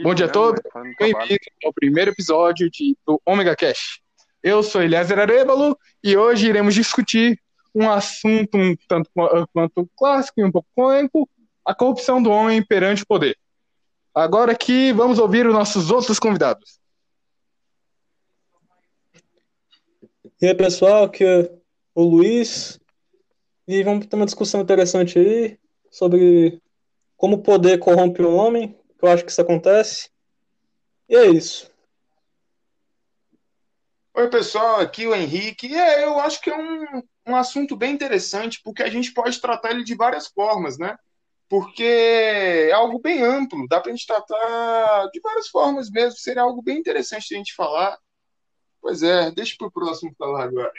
Bom dia a todos, bem-vindos ao primeiro episódio de, do Omega Cash. Eu sou Eliezer Arebalo e hoje iremos discutir um assunto um tanto quanto clássico e um pouco cômico, a corrupção do homem perante o poder. Agora aqui vamos ouvir os nossos outros convidados. E aí, pessoal, aqui é o Luiz e vamos ter uma discussão interessante aí sobre como o poder corrompe o homem, que eu acho que isso acontece. E é isso. Oi, pessoal, aqui o Henrique. É, eu acho que é um, um assunto bem interessante, porque a gente pode tratar ele de várias formas, né? Porque é algo bem amplo, dá para a gente tratar de várias formas mesmo, seria algo bem interessante de a gente falar. Pois é, deixa para o próximo falar agora.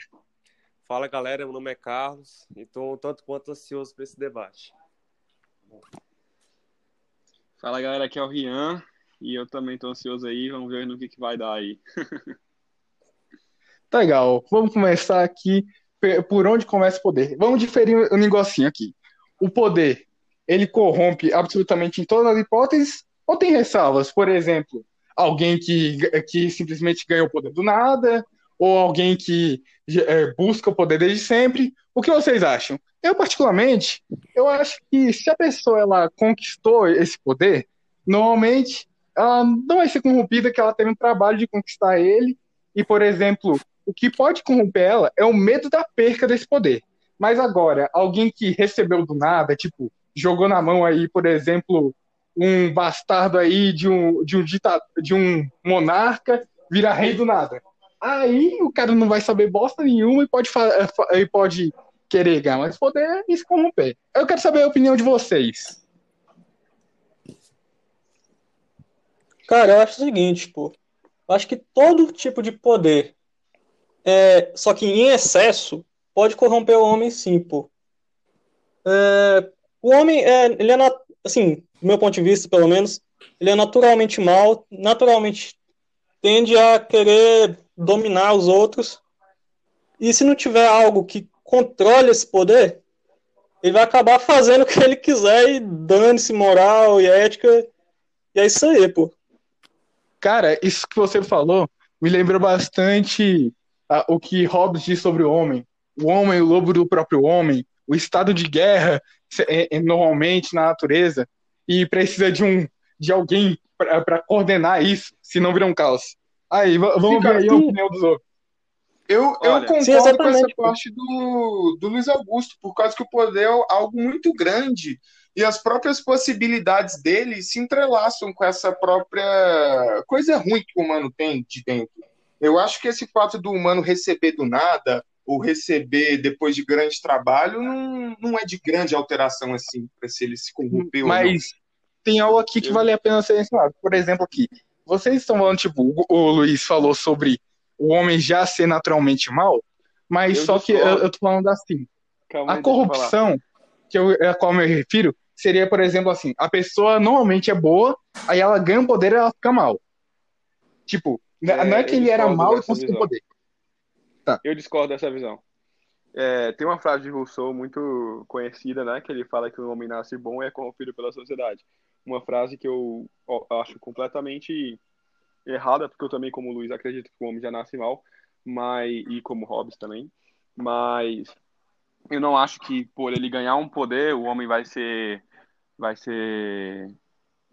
Fala galera, meu nome é Carlos e estou tanto quanto ansioso para esse debate. Fala galera, aqui é o Rian e eu também estou ansioso aí, vamos ver no que, que vai dar aí. tá legal, vamos começar aqui por onde começa o poder. Vamos diferir um negocinho aqui. O poder, ele corrompe absolutamente em todas as hipóteses ou tem ressalvas? Por exemplo, alguém que, que simplesmente ganha o poder do nada, ou alguém que é, busca o poder desde sempre. O que vocês acham? Eu, particularmente, eu acho que se a pessoa ela conquistou esse poder, normalmente ela não vai ser corrompida que ela teve um trabalho de conquistar ele. E, por exemplo, o que pode corromper ela é o medo da perca desse poder. Mas agora, alguém que recebeu do nada, tipo, jogou na mão aí, por exemplo, um bastardo aí de um, de um, ditado, de um monarca, vira rei do nada. Aí o cara não vai saber bosta nenhuma e pode, e pode querer ganhar mais poder e se corromper. Eu quero saber a opinião de vocês. Cara, eu acho o seguinte, pô. Eu acho que todo tipo de poder, é, só que em excesso, pode corromper o homem sim, pô. É, o homem, é, ele é, assim, do meu ponto de vista, pelo menos, ele é naturalmente mal, naturalmente tende a querer dominar os outros. E se não tiver algo que controle esse poder, ele vai acabar fazendo o que ele quiser e dane-se moral e ética. E é isso aí, pô. Cara, isso que você falou me lembrou bastante o que Hobbes diz sobre o homem. O homem, o lobo do próprio homem, o estado de guerra é, é, normalmente na natureza e precisa de um de alguém para coordenar isso, senão vira um caos. Aí, vamos Fica ver aí a opinião dos outros. Eu, Olha, eu concordo sim, com essa parte do, do Luiz Augusto, por causa que o poder é algo muito grande e as próprias possibilidades dele se entrelaçam com essa própria coisa ruim que o humano tem de dentro. Eu acho que esse fato do humano receber do nada ou receber depois de grande trabalho não, não é de grande alteração assim, para se ele se corromper Mas ou não. tem algo aqui que vale a pena ser ensinado. Por exemplo, aqui, vocês estão falando, tipo, o Luiz falou sobre o homem já ser naturalmente mal, mas eu só que eu, eu tô falando assim. Calma a corrupção, que eu, a qual eu me refiro, seria, por exemplo, assim, a pessoa normalmente é boa, aí ela ganha o poder e ela fica mal. Tipo, é, não é que ele era mal e conseguiu o poder. Tá. Eu discordo dessa visão. É, tem uma frase de Rousseau muito conhecida, né? Que ele fala que o homem nasce bom e é corrompido pela sociedade. Uma frase que eu acho completamente errada, porque eu também, como Luiz, acredito que o homem já nasce mal, mas, e como Hobbes também, mas eu não acho que por ele ganhar um poder, o homem vai ser, vai ser,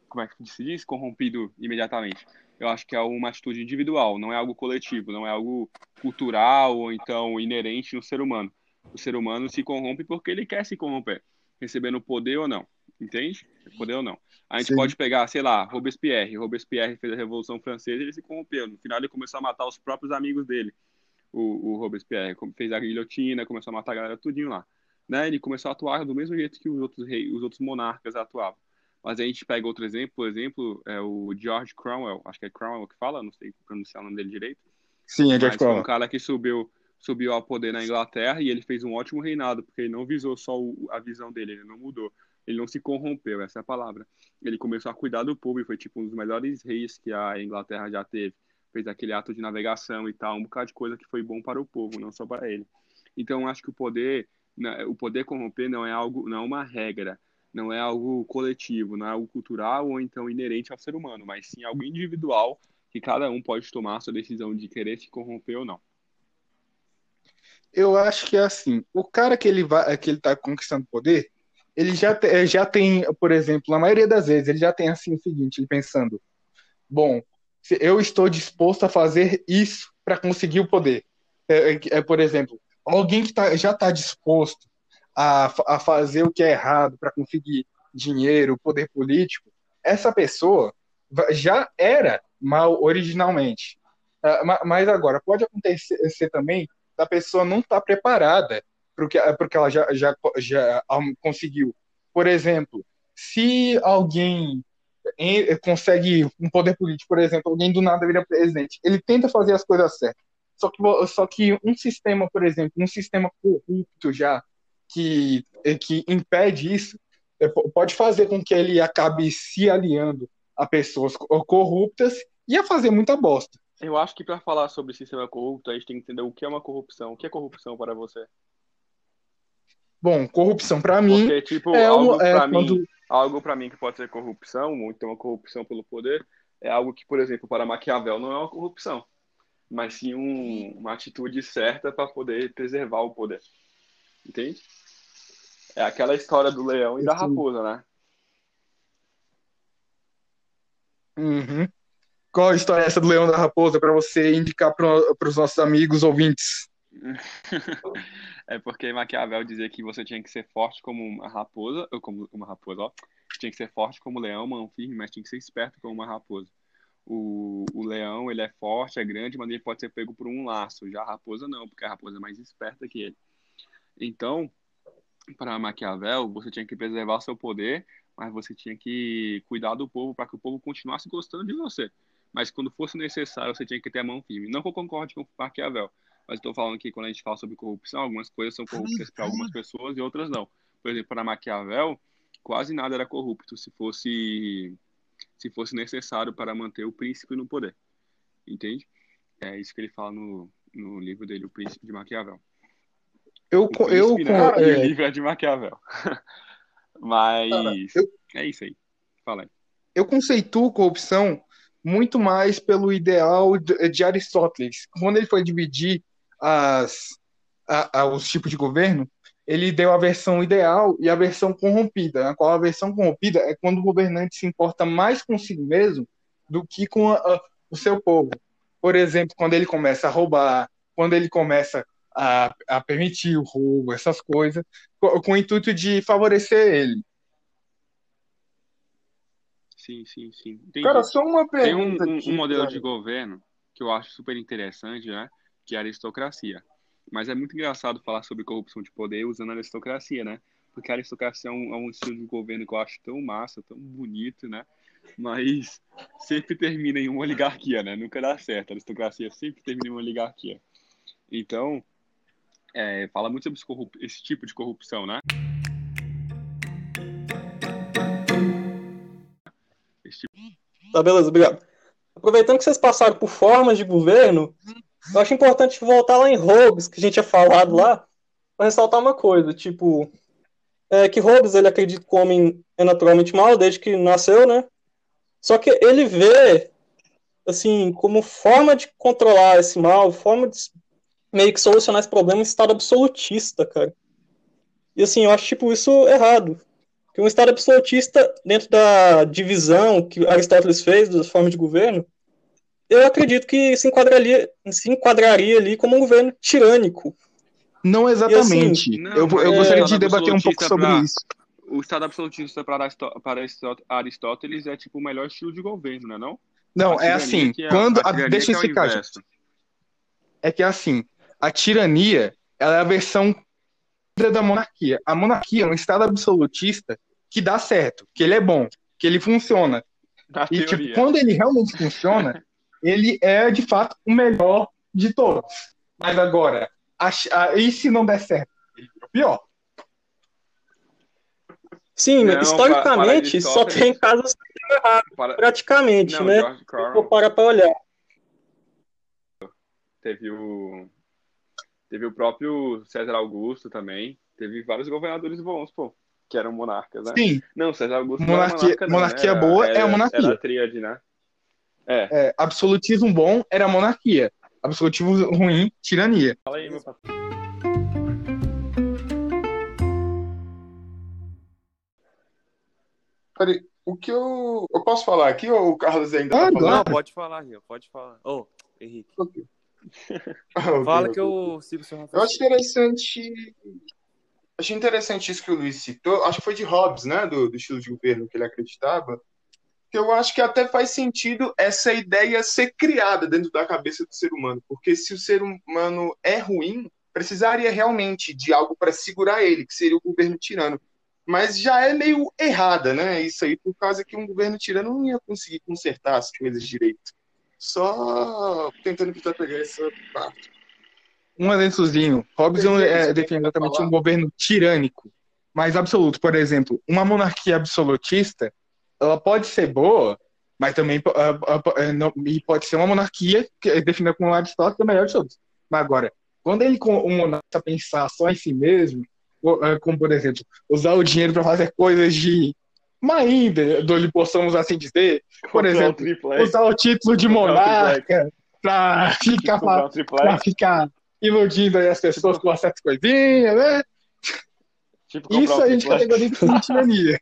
como é que se diz, corrompido imediatamente. Eu acho que é uma atitude individual, não é algo coletivo, não é algo cultural ou então inerente no ser humano. O ser humano se corrompe porque ele quer se corromper, recebendo poder ou não, entende? Poder ou não. A gente Sim. pode pegar, sei lá, Robespierre. Robespierre fez a Revolução Francesa e ele se corrompeu. No final, ele começou a matar os próprios amigos dele. O, o Robespierre fez a guilhotina, começou a matar a galera tudinho lá. Né? Ele começou a atuar do mesmo jeito que os outros reis, os outros monarcas atuavam. Mas a gente pega outro exemplo, por exemplo, é o George Cromwell. Acho que é Cromwell que fala, não sei pronunciar o nome dele direito. Sim, é George Cromwell. um cara que subiu subiu ao poder na Inglaterra e ele fez um ótimo reinado, porque ele não visou só o, a visão dele, ele não mudou. Ele não se corrompeu, essa é a palavra. Ele começou a cuidar do povo e foi tipo um dos melhores reis que a Inglaterra já teve. Fez aquele ato de navegação e tal, um bocado de coisa que foi bom para o povo, não só para ele. Então, acho que o poder, né, o poder corromper não é algo, não é uma regra, não é algo coletivo, não é algo cultural ou então inerente ao ser humano, mas sim algo individual que cada um pode tomar a sua decisão de querer se corromper ou não. Eu acho que é assim, o cara que ele vai, que ele tá conquistando poder, ele já, te, já tem, por exemplo, na maioria das vezes, ele já tem assim o seguinte, ele pensando, bom, eu estou disposto a fazer isso para conseguir o poder. É, é, é, por exemplo, alguém que tá, já está disposto a, a fazer o que é errado para conseguir dinheiro, poder político, essa pessoa já era mal originalmente. Uh, mas agora, pode acontecer também da pessoa não estar tá preparada porque, porque ela já, já, já conseguiu. Por exemplo, se alguém consegue um poder político, por exemplo, alguém do nada vira presidente, ele tenta fazer as coisas certas. Só que, só que um sistema, por exemplo, um sistema corrupto já, que, que impede isso, é, pode fazer com que ele acabe se aliando a pessoas corruptas e a fazer muita bosta. Eu acho que para falar sobre sistema corrupto, a gente tem que entender o que é uma corrupção. O que é corrupção para você? Bom, corrupção para mim Porque, tipo, é, algo é para quando... mim, algo para mim que pode ser corrupção, ou então uma corrupção pelo poder, é algo que, por exemplo, para Maquiavel não é uma corrupção, mas sim um, uma atitude certa para poder preservar o poder. Entende? É aquela história do leão e da raposa, né? Uhum. Qual a história é essa do leão e da raposa para você indicar para os nossos amigos ouvintes? é porque Maquiavel dizia que você tinha que ser forte como uma raposa, ou como uma raposa, ó. Tinha que ser forte como leão, mão firme, mas tinha que ser esperto como uma raposa. O, o leão, ele é forte, é grande, mas ele pode ser pego por um laço. Já a raposa não, porque a raposa é mais esperta que ele. Então, para Maquiavel, você tinha que preservar seu poder, mas você tinha que cuidar do povo para que o povo continuasse gostando de você. Mas quando fosse necessário, você tinha que ter a mão firme. Não que eu concorde com Maquiavel, mas estou falando que quando a gente fala sobre corrupção, algumas coisas são corruptas para algumas pessoas e outras não. Por exemplo, para Maquiavel, quase nada era corrupto se fosse se fosse necessário para manter o príncipe no poder. Entende? É isso que ele fala no, no livro dele, O Príncipe de Maquiavel. Eu, príncipe, eu, né? é... O livro é de Maquiavel. Mas Cara, eu... é isso aí. Fala aí. Eu conceituo corrupção muito mais pelo ideal de Aristóteles. Quando ele foi dividir as, a, a, os tipos de governo, ele deu a versão ideal e a versão corrompida. A qual a versão corrompida é quando o governante se importa mais consigo mesmo do que com a, o seu povo. Por exemplo, quando ele começa a roubar, quando ele começa a, a permitir o roubo, essas coisas, com, com, o intuito de favorecer ele. Sim, sim, sim. Entendi. Cara, só uma pergunta. Tem um, um, um modelo de governo que eu acho super interessante, né? Que é a aristocracia. Mas é muito engraçado falar sobre corrupção de poder usando a aristocracia, né? Porque a aristocracia é um, é um estilo de governo que eu acho tão massa, tão bonito, né? Mas sempre termina em uma oligarquia, né? Nunca dá certo. A aristocracia sempre termina em uma oligarquia. Então, é, fala muito sobre esse, tipo de corrupção, né? Tipo... Tá, beleza, obrigado. Aproveitando que vocês passaram por formas de governo, eu acho importante voltar lá em Hobbes, que a gente tinha falado lá, para ressaltar uma coisa, tipo, é que Hobbes, ele acredita que o homem é naturalmente mal desde que nasceu, né? Só que ele vê, assim, como forma de controlar esse mal, forma de meio que solucionar esse problema, um estado absolutista, cara. E assim, eu acho, tipo, isso errado. Que um estado absolutista, dentro da divisão que Aristóteles fez das formas de governo, eu acredito que se enquadraria, se enquadraria ali como um governo tirânico. Não exatamente. Assim, não, eu, eu é, gostaria de debater um pouco sobre pra, isso. O Estado absolutista para, para Aristóteles é tipo o melhor estilo de governo, né, não? Não, é assim, é, quando a, deixa eu é explicar, é, é que é assim, a tirania ela é a versão da monarquia. A monarquia é um Estado absolutista que dá certo, que ele é bom, que ele funciona. Na e tipo, quando ele realmente funciona, ele é de fato o melhor de todos. Mas agora, a, a, e se não der certo? Ele é o pior. Sim, não, historicamente só tem casos que errado, para... praticamente, não, né? Vou parar para olhar. Teve o teve o próprio César Augusto também, teve vários governadores bons, pô. que eram monarcas, né? Sim. Não, César Augusto monarquia, não monarca, não, monarquia né? boa era, é a monarquia. Era a tríade, né? É. é. Absolutismo bom era monarquia. Absolutismo ruim, tirania. Fala aí, meu patrão. Peraí, o que eu. Eu posso falar aqui ou o Carlos ainda Ah, tá falando? Não, pode falar, Rio, pode falar. Ô, Henrique, Ah, ok, fala que eu sigo seu Eu acho raciocínio. interessante. Achei interessante isso que o Luiz citou. Acho que foi de Hobbes, né? Do, do estilo de governo que ele acreditava. Que eu acho que até faz sentido essa ideia ser criada dentro da cabeça do ser humano. Porque se o ser humano é ruim, precisaria realmente de algo para segurar ele, que seria o governo tirano. Mas já é meio errada, né? Isso aí, por causa que um governo tirano não ia conseguir consertar as coisas direito. Só tentando tentar pegar essa parte. Um adentrozinho. Hobbes é, quer exatamente falar? um governo tirânico, mas absoluto. Por exemplo, uma monarquia absolutista, ela pode ser boa, mas também não- e pode ser uma monarquia que é definida como Aristóteles, a melhor de todos. Mas agora, quando ele o monarca pensar só em si mesmo, ah, como por exemplo, usar o dinheiro para fazer coisas de má índole, possamos assim dizer, por Comprar um exemplo, usar o título de Comprar um monarca para ficar um triplex, ficar iludindo as pessoas com certas coisinhas, né? tipo, Isso um a gente categoriza como tirania.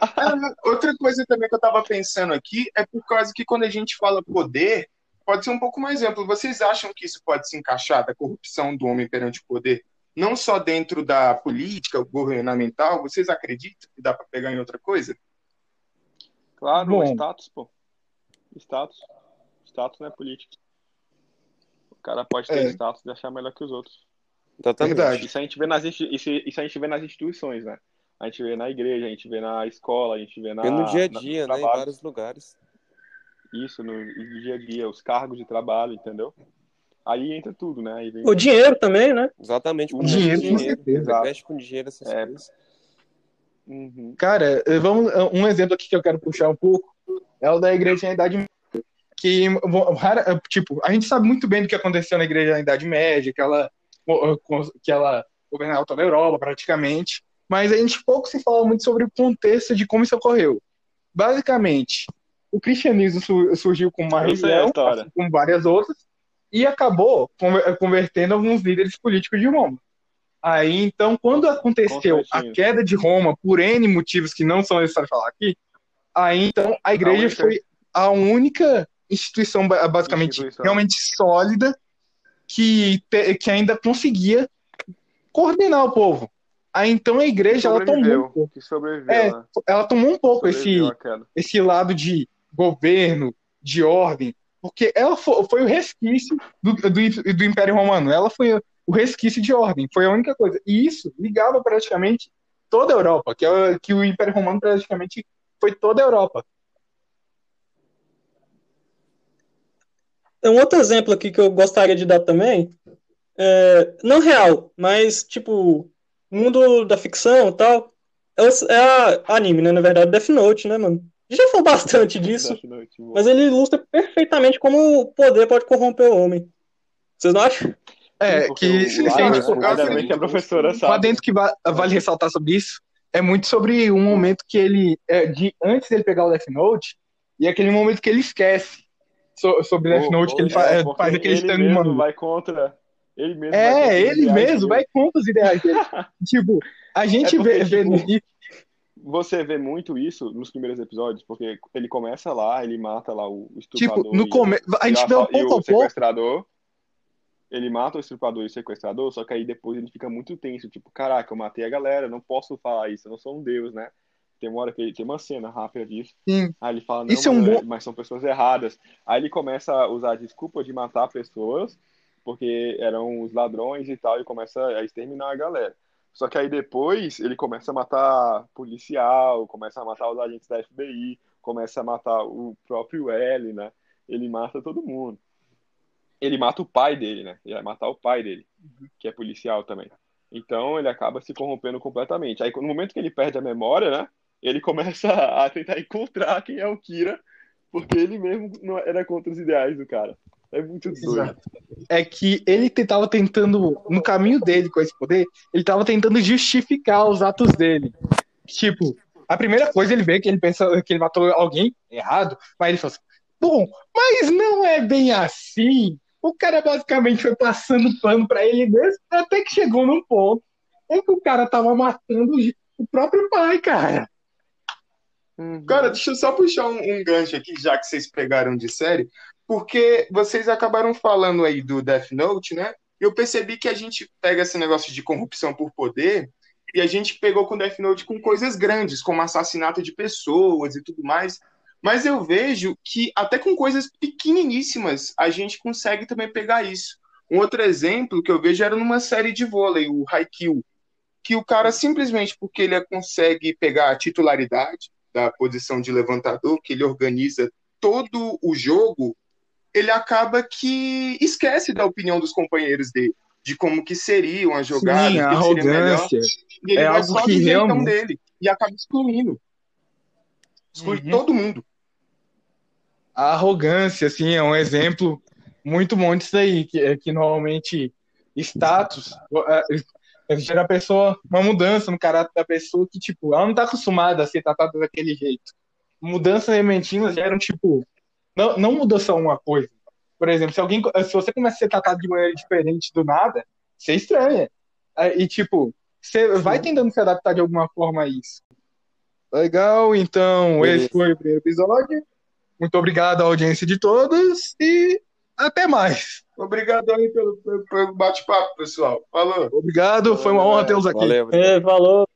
Ah, Outra coisa também que eu tava pensando aqui é por causa que quando a gente fala poder, pode ser um pouco mais amplo. Vocês acham que isso pode se encaixar da corrupção do homem perante o poder? Não só dentro da política governamental, vocês acreditam que dá para pegar em outra coisa? Claro, Bom. status, pô. Status. Status não é política. O cara pode ter É. status de achar melhor que os outros. Totalmente. Verdade. Isso a gente vê nas, isso, isso a gente vê nas instituições, né? A gente vê na igreja, a gente vê na escola, a gente vê na, E no dia a na- dia, no né? Em vários lugares. Isso, no, no dia a dia, os cargos de trabalho, entendeu? Aí entra tudo, né? Aí vem O dinheiro também, né? Exatamente. O dinheiro, com com dinheiro. certeza. Mexe com dinheiro essas É. coisas. Uhum. Cara, eh, vamos, um exemplo aqui que eu quero puxar um pouco é o da Igreja na Idade Média. Que, eh, tipo, a gente sabe muito bem do que aconteceu na Igreja na Idade Média, que ela, eh, que ela governava toda a Europa praticamente, mas a gente pouco se fala muito sobre o contexto de como isso ocorreu. Basicamente, o cristianismo su- surgiu como uma a religião, assim como várias outras, e acabou conver- convertendo alguns líderes políticos de Roma. Aí, então, quando aconteceu a queda de Roma, por N motivos que não são necessários falar aqui, aí, então, a igreja foi a única instituição, ba- basicamente, Instituição. realmente sólida, que, te- que ainda conseguia coordenar o povo. Aí, então, a igreja, ela tomou um pouco, Que sobreviveu, É, né? ela tomou um pouco esse, esse lado de governo, de ordem, porque ela fo- foi, o resquício do, do, do Império Romano. Ela foi o resquício de ordem, foi a única coisa. E isso ligava praticamente toda a Europa, que, é, que o Império Romano praticamente foi toda a Europa. Um outro exemplo aqui que eu gostaria de dar também. É, não real, mas tipo, mundo da ficção e tal. É, é a anime, né? Na verdade, Death Note, né, mano? Já falou bastante disso, Note, mas ele ilustra perfeitamente como o poder pode corromper o homem. Vocês não acham? É, Porque que se, bem que a professora Lá sabe. dentro que va- vale ressaltar sobre isso é muito sobre um momento que ele, é, de, antes dele pegar o Death Note, e aquele momento que ele esquece so- sobre Death Note, que ou ele é, é, porque faz aquele ele stand mano. vai contra. Ele mesmo É, ele mesmo vai contra os ideais dele. tipo, a gente É porque, vê, vê tipo, no- Você vê muito isso nos primeiros episódios, porque ele começa lá, ele mata lá o estuprador tipo, no e, começo, a gente vê um pouco a pouco, sequestrador. Ele mata o estuprador e o sequestrador, só que aí depois ele fica muito tenso, tipo, caraca, eu matei a galera, não posso falar isso, eu não sou um deus, né? Tem uma hora que ele tem uma cena rápida disso. sim, Aí ele fala, não, Isso é um mas, bom- mas são pessoas erradas. Aí ele começa a usar a desculpa de matar pessoas, porque eram os ladrões e tal, e começa a exterminar a galera. Só que aí depois ele começa a matar policial, começa a matar os agentes da FBI, começa a matar o próprio L, né? Ele mata todo mundo. Ele mata o pai dele, né? Ele vai matar o pai dele, que é policial também. Então ele acaba se corrompendo completamente. Aí no momento que ele perde a memória, né? Ele começa a tentar encontrar quem é o Kira, porque ele mesmo não era contra os ideais do cara. É muito doido. É que ele tentava tentando, no caminho dele com esse poder, ele tava tentando justificar os atos dele. Tipo, a primeira coisa ele vê que ele pensa que ele matou alguém errado, mas ele fala assim, bom, mas não é bem assim. O cara basicamente foi passando pano para ele mesmo, até que chegou num ponto em que o cara tava matando o próprio pai, cara. Uhum. Cara, deixa eu só puxar um, um gancho aqui, já que vocês pegaram de série, porque vocês acabaram falando aí do Death Note, né? Eu percebi que a gente pega esse negócio de corrupção por poder e a gente pegou com Death Note com coisas grandes, como assassinato de pessoas e tudo mais. Mas eu vejo que até com coisas pequeniníssimas a gente consegue também pegar isso. Um outro exemplo que eu vejo era numa série de vôlei, o Haikyuu, que o cara simplesmente porque ele consegue pegar a titularidade da posição de levantador, que ele organiza todo o jogo, ele acaba que esquece da opinião dos companheiros dele, de como que seria uma jogada, Sim, a arrogância. e ele é vai algo só que do realmente- dele e acaba excluindo. Exclui Uhum. todo mundo. A arrogância, assim, é um exemplo muito bom disso aí, que, é que normalmente status é, gera a pessoa, uma mudança no caráter da pessoa que, tipo, ela não tá acostumada a ser tratada daquele jeito. Mudanças repentinas geram, tipo, não, não mudou só uma coisa. Por exemplo, se alguém, se você começa a ser tratado de maneira diferente do nada, você estranha. É, E, tipo, você vai tentando se adaptar de alguma forma a isso. Legal, então, Beleza. esse foi o primeiro episódio. Muito obrigado à audiência de todos e até mais. Obrigado aí pelo, pelo, bate-papo, pessoal. Falou. Obrigado, foi uma honra tê-los aqui. Valeu. É, falou.